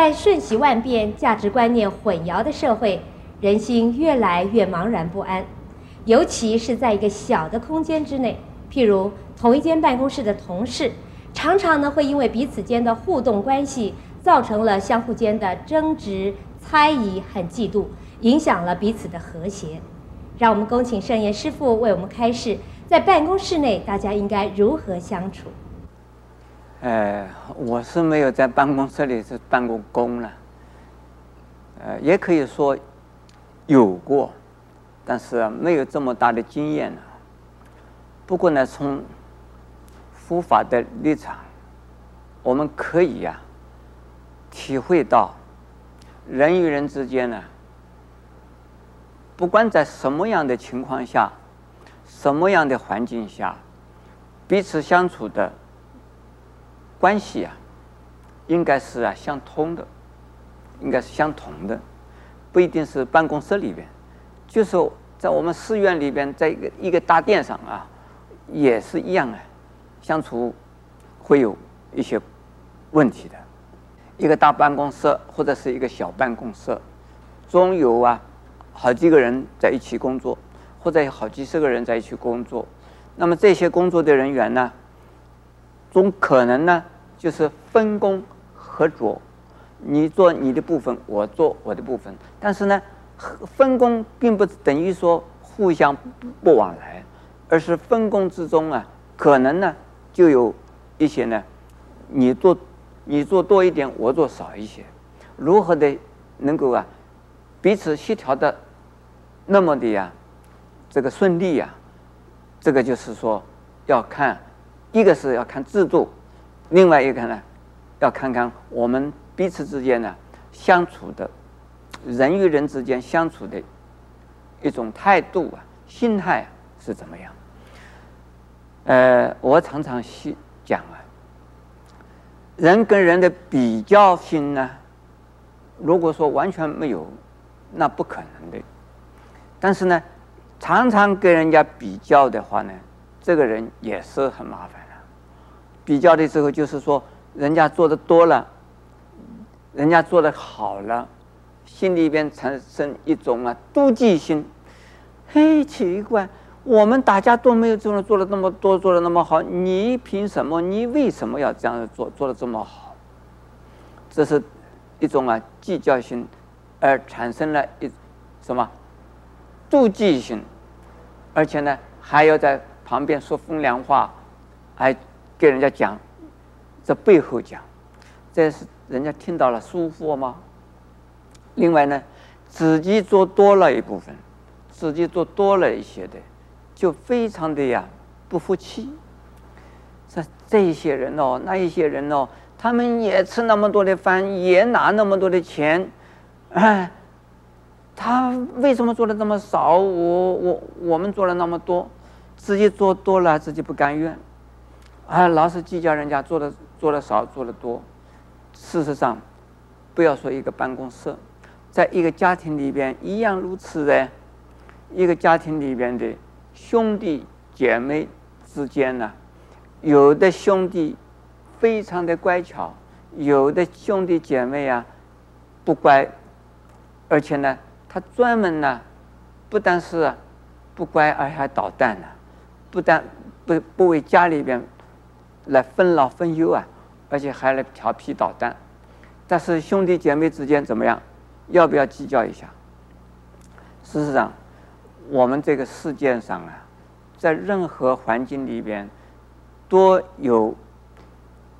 在瞬息万变、价值观念混淆的社会，人心越来越茫然不安。尤其是在一个小的空间之内，譬如同一间办公室的同事，常常呢会因为彼此间的互动关系，造成了相互间的争执、猜疑和嫉妒，影响了彼此的和谐。让我们恭请圣严师父为我们开示，在办公室内大家应该如何相处。呃，我是没有在办公室里是办过工了，呃，也可以说有过。但是没有这么大的经验呢。不过呢，从佛法的立场，我们可以呀、啊，体会到人与人之间呢，不管在什么样的情况下，什么样的环境下，彼此相处的关系啊，应该是啊相通的，应该是相同的，不一定是办公室里边。就是在我们寺院里边，在一个一个大殿上啊，也是一样啊，相处会有一些问题的。一个大办公室或者是一个小办公室，总有啊好几个人在一起工作，或者有好几十个人在一起工作。那么这些工作的人员呢，总可能呢就是分工合作，你做你的部分，我做我的部分，但是呢。分工并不等于说互相不往来，而是分工之中啊，可能呢就有一些呢，你做你做多一点，我做少一些，如何的能够啊彼此协调的那么的呀这个顺利呀，这个就是说要看一个是要看制度，另外一个呢要看看我们彼此之间呢相处的。人与人之间相处的一种态度啊，心态是怎么样？呃，我常常去讲啊，人跟人的比较心呢，如果说完全没有，那不可能的。但是呢，常常跟人家比较的话呢，这个人也是很麻烦的。比较的时候，就是说人家做的多了，人家做的好了。心里边产生一种啊妒忌心，嘿，奇怪，我们大家都没有做的做的那么多，做的那么好，你凭什么？你为什么要这样做，做的这么好？这是一种啊计较心，而产生了一什么妒忌心，而且呢还要在旁边说风凉话，还给人家讲，这背后讲，这是人家听到了舒服吗？另外呢，自己做多了一部分，自己做多了一些的，就非常的呀不服气。这这些人哦，那一些人哦，他们也吃那么多的饭，也拿那么多的钱，哎，他为什么做的这么少？我我我们做了那么多，自己做多了自己不甘愿，啊，老是计较人家做的做的少，做的多。事实上，不要说一个办公室。在一个家庭里边一样如此的，一个家庭里边的兄弟姐妹之间呢，有的兄弟非常的乖巧，有的兄弟姐妹啊不乖，而且呢，他专门呢不但是不乖，而且还捣蛋呢，不但不不为家里边来分劳分忧啊，而且还来调皮捣蛋。但是兄弟姐妹之间怎么样？要不要计较一下？事实上，我们这个世界上啊，在任何环境里边，都有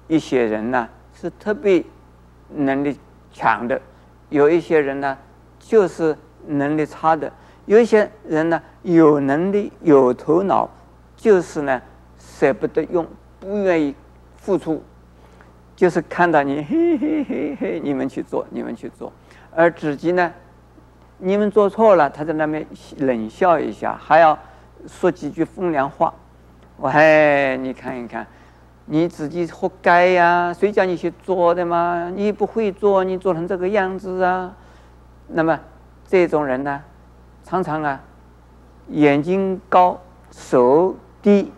一些人呢是特别能力强的，有一些人呢就是能力差的，有一些人呢有能力有头脑，就是呢舍不得用，不愿意付出，就是看到你嘿嘿嘿嘿，你们去做，你们去做。而自己呢，你们做错了，他在那边冷笑一下，还要说几句风凉话。我嘿，你看一看，你自己活该呀！谁叫你去做的嘛？你不会做，你做成这个样子啊？那么这种人呢，常常啊，眼睛高手第一，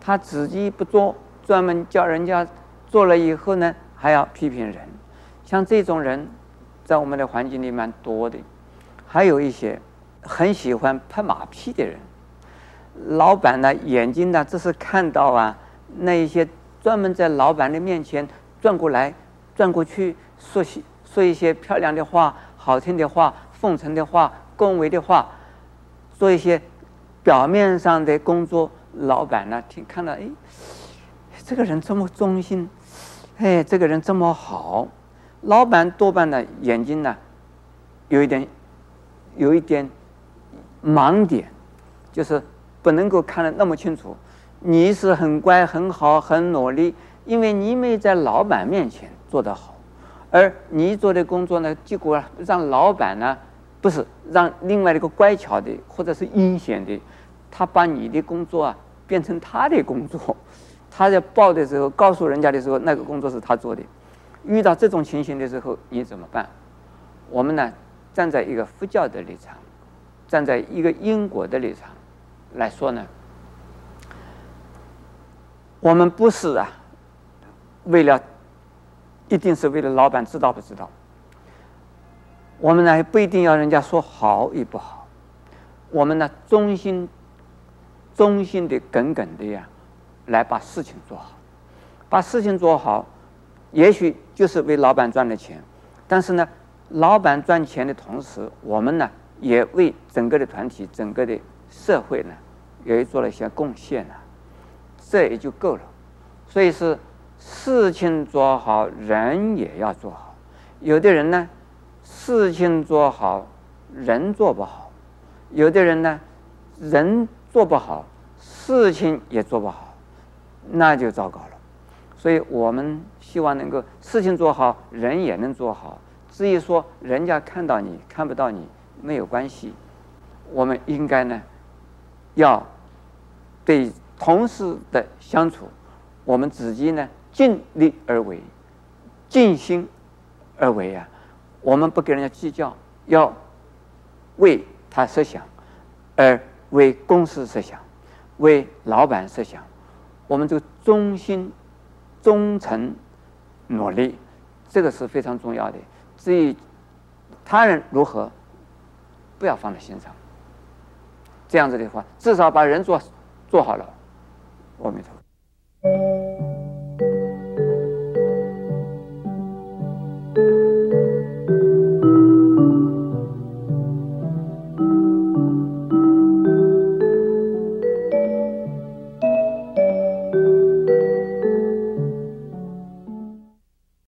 他自己不做，专门叫人家做了以后呢，还要批评人。像这种人，在我们的环境里蛮多的。还有一些很喜欢拍马屁的人，老板呢眼睛呢只是看到啊那一些专门在老板的面前转过来转过去说些说一些漂亮的话、好听的话、奉承的话、恭维的话，做一些表面上的工作。老板呢听看到哎，这个人这么忠心，哎，这个人这么好，老板多半呢眼睛呢有一点。有一点盲点，就是不能够看得那么清楚。你是很乖、很好、很努力，因为你没在老板面前做得好，而你做的工作呢，结果让老板呢，不是让另外一个乖巧的或者是阴险的，他把你的工作啊变成他的工作，他在报的时候告诉人家的时候，那个工作是他做的。遇到这种情形的时候，你怎么办？我们呢？站在一个佛教的立场，站在一个因果的立场来说呢，我们不是啊，为了一定是为了老板知道不知道，我们呢不一定要人家说好与不好，我们呢忠心忠心的耿耿的呀，来把事情做好，把事情做好，也许就是为老板赚了钱，但是呢。老板赚钱的同时，我们呢也为整个的团体、整个的社会呢，也做了一些贡献了，这也就够了。所以是事情做好，人也要做好。有的人呢，事情做好，人做不好；有的人呢，人做不好，事情也做不好，那就糟糕了。所以我们希望能够事情做好，人也能做好。至于说人家看到你看不到你没有关系，我们应该呢，要对同事的相处，我们自己呢尽力而为，尽心而为啊！我们不跟人家计较，要为他设想，而为公司设想，为老板设想，我们就忠心、忠诚、努力，这个是非常重要的。至于他人如何，不要放在心上。这样子的话，至少把人做做好了。阿弥陀佛。